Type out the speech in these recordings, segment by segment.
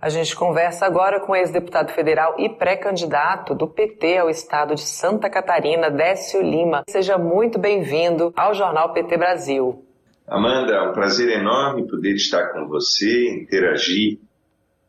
A gente conversa agora com o ex-deputado federal e pré-candidato do PT ao estado de Santa Catarina, Décio Lima. Seja muito bem-vindo ao Jornal PT Brasil. Amanda, é um prazer enorme poder estar com você, interagir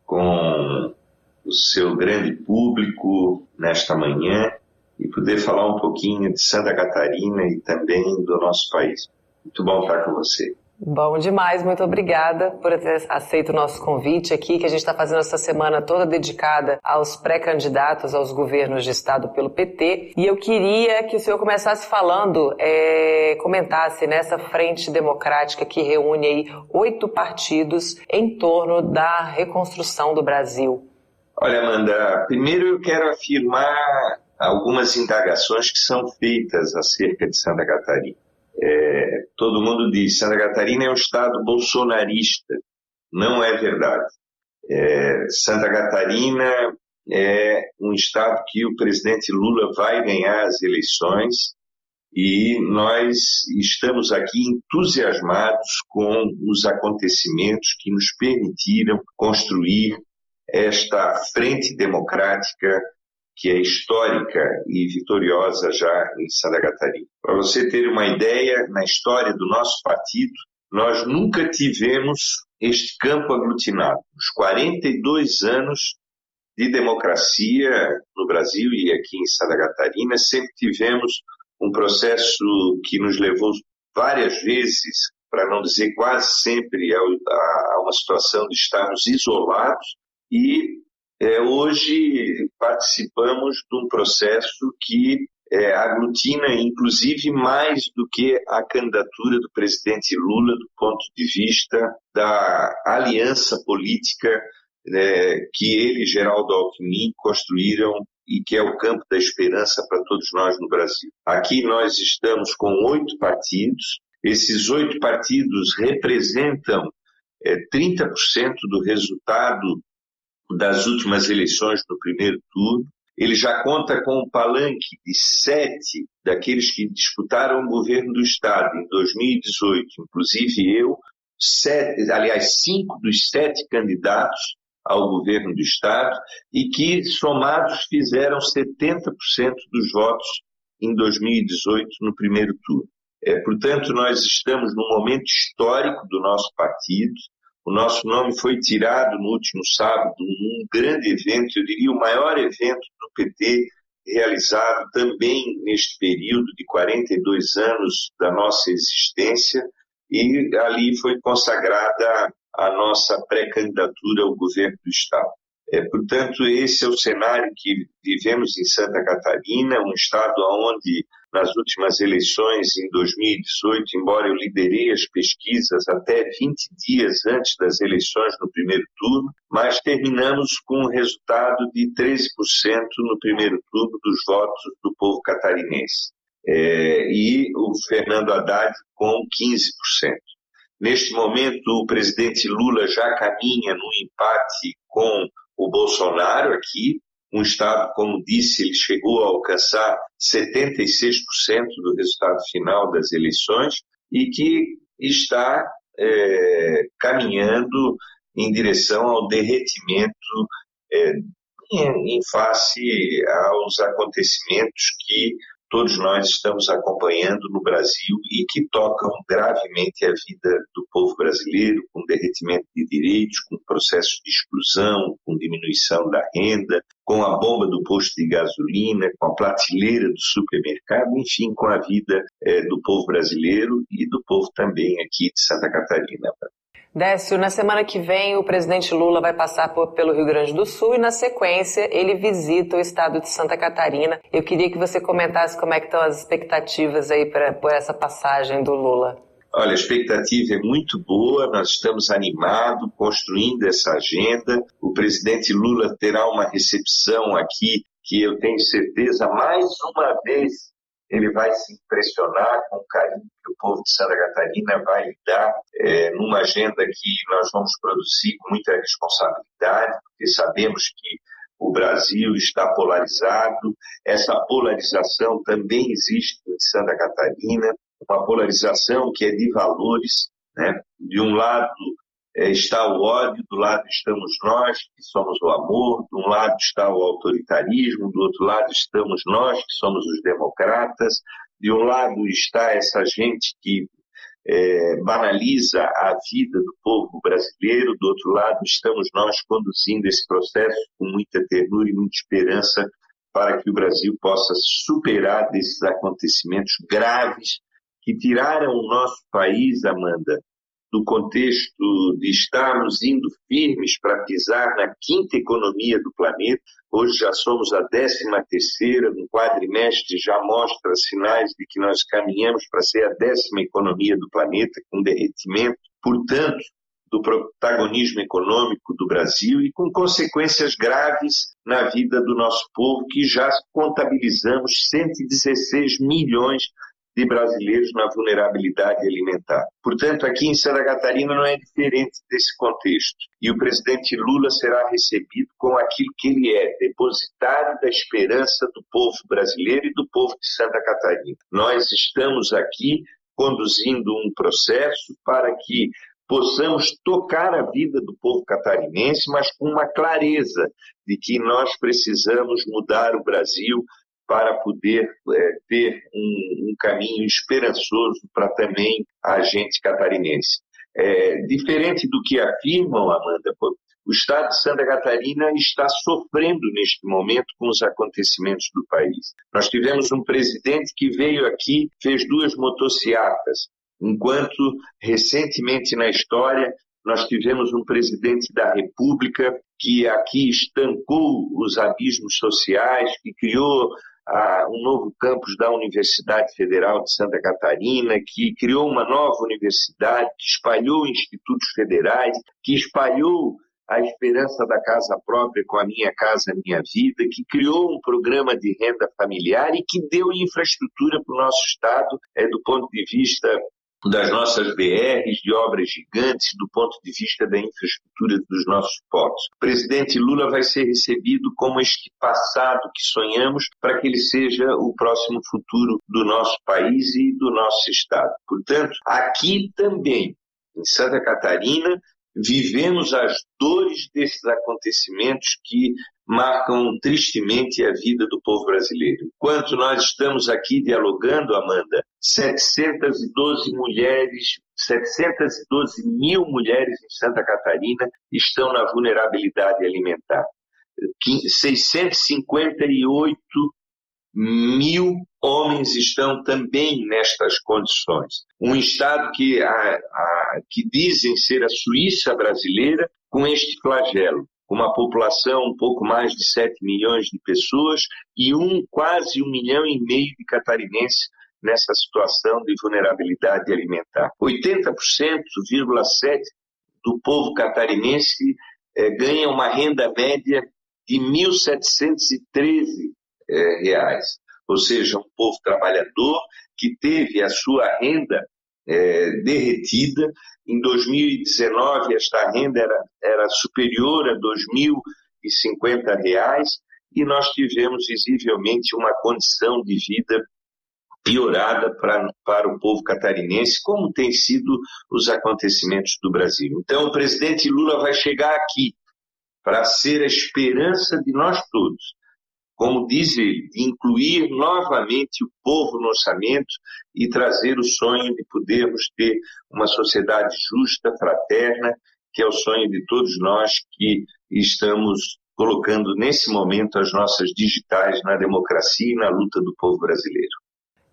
com o seu grande público nesta manhã e poder falar um pouquinho de Santa Catarina e também do nosso país. Muito bom estar com você. Bom demais, muito obrigada por ter aceito o nosso convite aqui, que a gente está fazendo essa semana toda dedicada aos pré-candidatos aos governos de estado pelo PT. E eu queria que o senhor começasse falando, é, comentasse nessa frente democrática que reúne aí oito partidos em torno da reconstrução do Brasil. Olha, Amanda, primeiro eu quero afirmar algumas indagações que são feitas acerca de Santa Catarina. É, todo mundo diz Santa Catarina é um estado bolsonarista. Não é verdade. É, Santa Catarina é um estado que o presidente Lula vai ganhar as eleições e nós estamos aqui entusiasmados com os acontecimentos que nos permitiram construir esta frente democrática que é histórica e vitoriosa já em Santa Catarina. Para você ter uma ideia, na história do nosso partido, nós nunca tivemos este campo aglutinado. Os 42 anos de democracia no Brasil e aqui em Santa Catarina, sempre tivemos um processo que nos levou várias vezes, para não dizer quase sempre, a uma situação de estarmos isolados e é, hoje participamos de um processo que é, aglutina, inclusive, mais do que a candidatura do presidente Lula do ponto de vista da aliança política é, que ele e Geraldo Alckmin construíram e que é o campo da esperança para todos nós no Brasil. Aqui nós estamos com oito partidos. Esses oito partidos representam é, 30% do resultado das últimas eleições no primeiro turno. Ele já conta com um palanque de sete daqueles que disputaram o governo do Estado em 2018, inclusive eu, sete, aliás, cinco dos sete candidatos ao governo do Estado e que, somados, fizeram 70% dos votos em 2018 no primeiro turno. É, portanto, nós estamos num momento histórico do nosso partido, o nosso nome foi tirado no último sábado num grande evento, eu diria o maior evento do PT realizado também neste período de 42 anos da nossa existência, e ali foi consagrada a nossa pré-candidatura ao governo do Estado. É, portanto, esse é o cenário que vivemos em Santa Catarina, um estado onde, nas últimas eleições, em 2018, embora eu liderei as pesquisas até 20 dias antes das eleições no primeiro turno, mas terminamos com um resultado de 13% no primeiro turno dos votos do povo catarinense. É, e o Fernando Haddad com 15%. Neste momento, o presidente Lula já caminha no empate com o Bolsonaro aqui, um estado, como disse, ele chegou a alcançar 76% do resultado final das eleições e que está é, caminhando em direção ao derretimento é, em, em face aos acontecimentos que todos nós estamos acompanhando no Brasil e que tocam gravemente a vida do povo brasileiro, com derretimento de direitos, com processo de exclusão, com diminuição da renda, com a bomba do posto de gasolina, com a prateleira do supermercado, enfim, com a vida é, do povo brasileiro e do povo também aqui de Santa Catarina. Décio, na semana que vem o presidente Lula vai passar por, pelo Rio Grande do Sul e na sequência ele visita o estado de Santa Catarina. Eu queria que você comentasse como é que estão as expectativas aí pra, por essa passagem do Lula. Olha, a expectativa é muito boa, nós estamos animados, construindo essa agenda. O presidente Lula terá uma recepção aqui que eu tenho certeza, mais uma vez, ele vai se impressionar com o carinho que o povo de Santa Catarina vai lhe dar é, numa agenda que nós vamos produzir com muita responsabilidade, porque sabemos que o Brasil está polarizado, essa polarização também existe em Santa Catarina, uma polarização que é de valores. Né? De um lado, está o ódio, do lado estamos nós, que somos o amor, de um lado está o autoritarismo, do outro lado estamos nós, que somos os democratas, de um lado está essa gente que é, banaliza a vida do povo brasileiro, do outro lado estamos nós conduzindo esse processo com muita ternura e muita esperança para que o Brasil possa superar desses acontecimentos graves que tiraram o nosso país, Amanda, do contexto de estarmos indo firmes para pisar na quinta economia do planeta. Hoje já somos a décima terceira, no quadrimestre já mostra sinais de que nós caminhamos para ser a décima economia do planeta, com derretimento, portanto, do protagonismo econômico do Brasil e com consequências graves na vida do nosso povo, que já contabilizamos 116 milhões de brasileiros na vulnerabilidade alimentar. Portanto, aqui em Santa Catarina não é diferente desse contexto. E o presidente Lula será recebido com aquilo que ele é, depositário da esperança do povo brasileiro e do povo de Santa Catarina. Nós estamos aqui conduzindo um processo para que possamos tocar a vida do povo catarinense, mas com uma clareza de que nós precisamos mudar o Brasil para poder é, ter um, um, caminho esperançoso para também a gente catarinense. É, diferente do que afirmam, Amanda, o Estado de Santa Catarina está sofrendo neste momento com os acontecimentos do país. Nós tivemos um presidente que veio aqui, fez duas motocicletas, enquanto recentemente na história nós tivemos um presidente da República que aqui estancou os abismos sociais, que criou um novo campus da Universidade Federal de Santa Catarina, que criou uma nova universidade, que espalhou institutos federais, que espalhou a esperança da casa própria com a Minha Casa Minha Vida, que criou um programa de renda familiar e que deu infraestrutura para o nosso Estado é, do ponto de vista das nossas BRs, de obras gigantes, do ponto de vista da infraestrutura dos nossos portos. O presidente Lula vai ser recebido como este passado que sonhamos para que ele seja o próximo futuro do nosso país e do nosso Estado. Portanto, aqui também, em Santa Catarina, vivemos as dores desses acontecimentos que marcam tristemente a vida do povo brasileiro. Enquanto nós estamos aqui dialogando, Amanda, 712 mulheres, 712 mil mulheres em Santa Catarina estão na vulnerabilidade alimentar. 658 mil homens estão também nestas condições. Um Estado que, a, a, que dizem ser a Suíça brasileira com este flagelo uma população um pouco mais de 7 milhões de pessoas e um quase um milhão e meio de catarinenses nessa situação de vulnerabilidade alimentar. 80,7% do povo catarinense eh, ganha uma renda média de R$ 1.713, eh, reais, ou seja, um povo trabalhador que teve a sua renda é, derretida. Em 2019, esta renda era, era superior a 2.050 reais e nós tivemos visivelmente uma condição de vida piorada pra, para o povo catarinense, como tem sido os acontecimentos do Brasil. Então, o presidente Lula vai chegar aqui para ser a esperança de nós todos como diz ele, incluir novamente o povo no orçamento e trazer o sonho de podermos ter uma sociedade justa, fraterna, que é o sonho de todos nós que estamos colocando nesse momento as nossas digitais na democracia e na luta do povo brasileiro.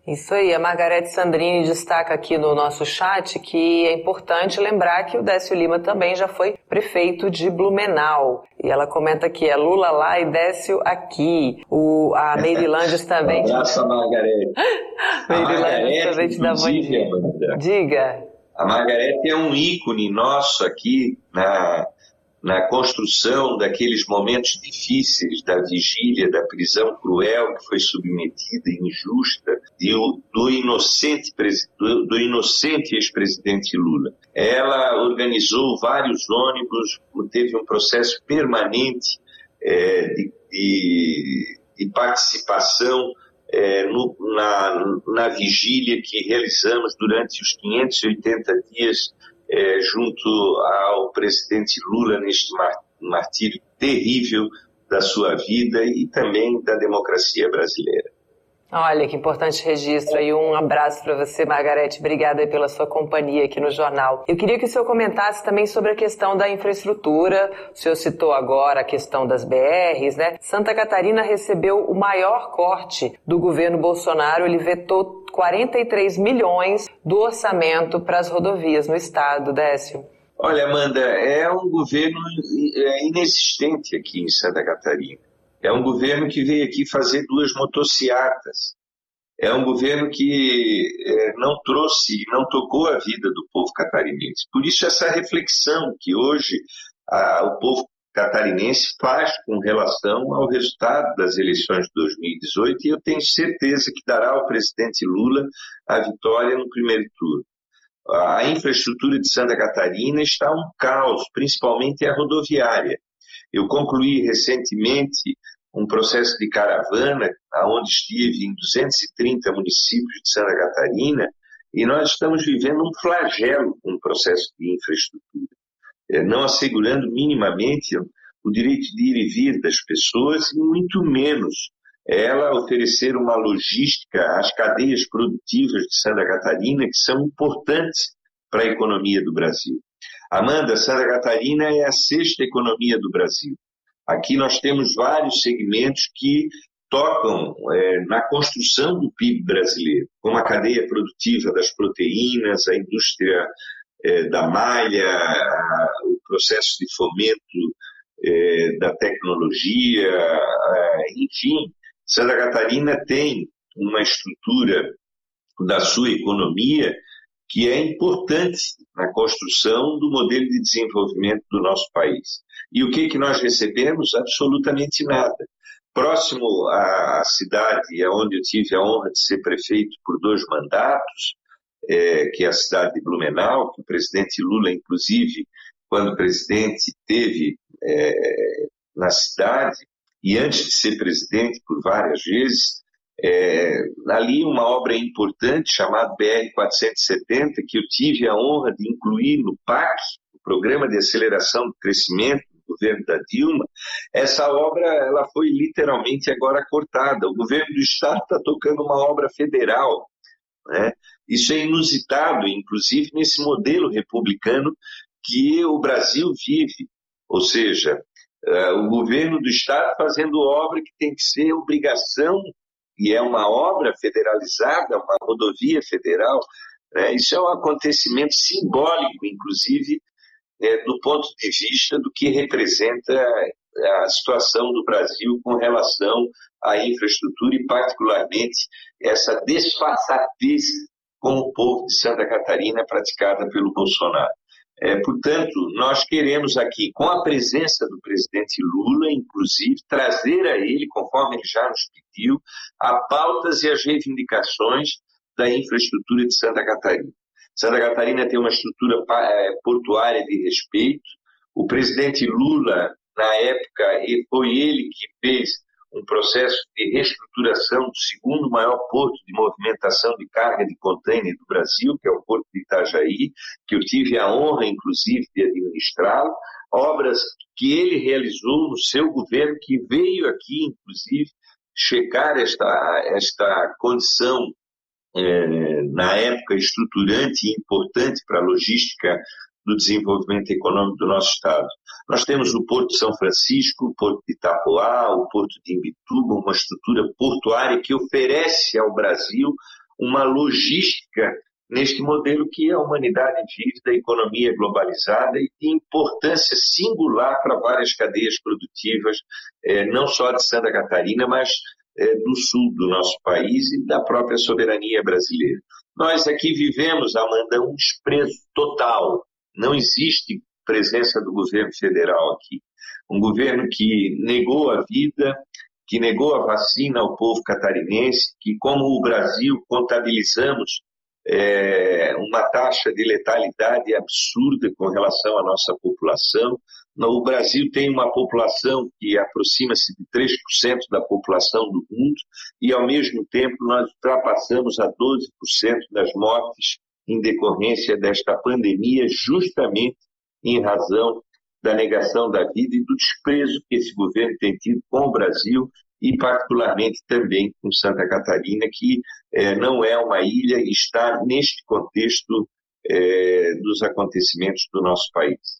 Isso aí, a Margarete Sandrini destaca aqui no nosso chat que é importante lembrar que o Décio Lima também já foi prefeito de Blumenau. E ela comenta aqui, é Lula lá e Décio aqui. O, a Meire Langes também. Um abraço, Margarete. Meire Langes também te dá bom. Diga. A Margarete é um ícone nosso aqui na, na construção daqueles momentos difíceis da vigília, da prisão cruel que foi submetida, injusta, do, do inocente, do inocente ex-presidente Lula. Ela organizou vários ônibus, teve um processo permanente é, de, de, de, participação é, no, na, na vigília que realizamos durante os 580 dias é, junto ao presidente Lula neste martírio terrível da sua vida e também da democracia brasileira. Olha, que importante registro e um abraço para você, Margarete. Obrigada pela sua companhia aqui no jornal. Eu queria que o senhor comentasse também sobre a questão da infraestrutura. O senhor citou agora a questão das BRs, né? Santa Catarina recebeu o maior corte do governo Bolsonaro. Ele vetou 43 milhões do orçamento para as rodovias no estado, Décio. Olha, Amanda, é um governo é inexistente aqui em Santa Catarina. É um governo que veio aqui fazer duas motocicletas. É um governo que é, não trouxe, não tocou a vida do povo catarinense. Por isso, essa reflexão que hoje a, o povo catarinense faz com relação ao resultado das eleições de 2018 e eu tenho certeza que dará ao presidente Lula a vitória no primeiro turno. A infraestrutura de Santa Catarina está um caos, principalmente a rodoviária. Eu concluí recentemente um processo de caravana, onde estive em 230 municípios de Santa Catarina, e nós estamos vivendo um flagelo com o processo de infraestrutura, não assegurando minimamente o direito de ir e vir das pessoas, e muito menos ela oferecer uma logística às cadeias produtivas de Santa Catarina, que são importantes para a economia do Brasil. Amanda, Santa Catarina é a sexta economia do Brasil. Aqui nós temos vários segmentos que tocam é, na construção do PIB brasileiro, como a cadeia produtiva das proteínas, a indústria é, da malha, a, o processo de fomento é, da tecnologia, enfim, Santa Catarina tem uma estrutura da sua economia que é importante na construção do modelo de desenvolvimento do nosso país. E o que, que nós recebemos? Absolutamente nada. Próximo à cidade onde eu tive a honra de ser prefeito por dois mandatos, é, que é a cidade de Blumenau, que o presidente Lula, inclusive, quando presidente, teve é, na cidade, e antes de ser presidente por várias vezes, é, ali uma obra importante chamada BR-470, que eu tive a honra de incluir no PAC, o Programa de Aceleração do Crescimento do governo da Dilma, essa obra ela foi literalmente agora cortada. O governo do Estado está tocando uma obra federal. Né? Isso é inusitado, inclusive nesse modelo republicano que o Brasil vive. Ou seja, uh, o governo do Estado fazendo obra que tem que ser obrigação e é uma obra federalizada, uma rodovia federal, né? isso é um acontecimento simbólico, inclusive, é, do ponto de vista do que representa a situação do Brasil com relação à infraestrutura e, particularmente, essa desfaçatez com o povo de Santa Catarina praticada pelo Bolsonaro. É, portanto, nós queremos aqui, com a presença do presidente Lula, inclusive, trazer a ele, conforme ele já nos pediu, a pautas e as reivindicações da infraestrutura de Santa Catarina. Santa Catarina tem uma estrutura é, portuária de respeito. O presidente Lula, na época, foi ele que fez um processo de reestruturação do segundo maior porto de movimentação de carga de contêiner do Brasil, que é o Porto de Itajaí, que eu tive a honra, inclusive, de administrá-lo, obras que ele realizou no seu governo, que veio aqui, inclusive, checar esta, esta condição é, na época estruturante e importante para a logística do desenvolvimento econômico do nosso Estado. Nós temos o Porto de São Francisco, o Porto de Itapoá, o Porto de Imbituba, uma estrutura portuária que oferece ao Brasil uma logística neste modelo que a humanidade vive da economia globalizada e de importância singular para várias cadeias produtivas, eh, não só de Santa Catarina, mas eh, do sul do nosso país e da própria soberania brasileira. Nós aqui vivemos, Amanda, um desprezo total não existe presença do governo federal aqui. Um governo que negou a vida, que negou a vacina ao povo catarinense, que, como o Brasil, contabilizamos é, uma taxa de letalidade absurda com relação à nossa população. O Brasil tem uma população que aproxima-se de 3% da população do mundo e, ao mesmo tempo, nós ultrapassamos a 12% das mortes em decorrência desta pandemia, justamente em razão da negação da vida e do desprezo que esse governo tem tido com o Brasil e particularmente também com Santa Catarina, que é, não é uma ilha e está neste contexto é, dos acontecimentos do nosso país.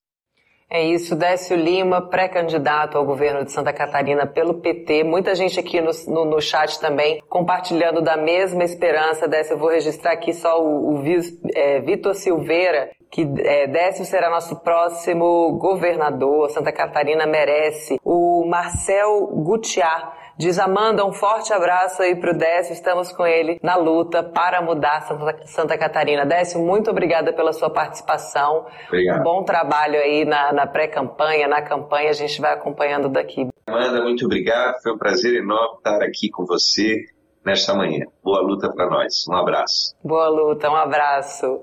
É isso, Décio Lima, pré-candidato ao governo de Santa Catarina pelo PT. Muita gente aqui no, no, no, chat também compartilhando da mesma esperança. Décio, eu vou registrar aqui só o, o é, Vitor Silveira, que é, Décio será nosso próximo governador. Santa Catarina merece. O Marcel Gutiar Diz Amanda, um forte abraço aí pro Décio, estamos com ele na luta para mudar Santa, Santa Catarina. Décio, muito obrigada pela sua participação. Obrigado. Um bom trabalho aí na, na pré-campanha, na campanha, a gente vai acompanhando daqui. Amanda, muito obrigado, foi um prazer enorme estar aqui com você nesta manhã. Boa luta para nós, um abraço. Boa luta, um abraço.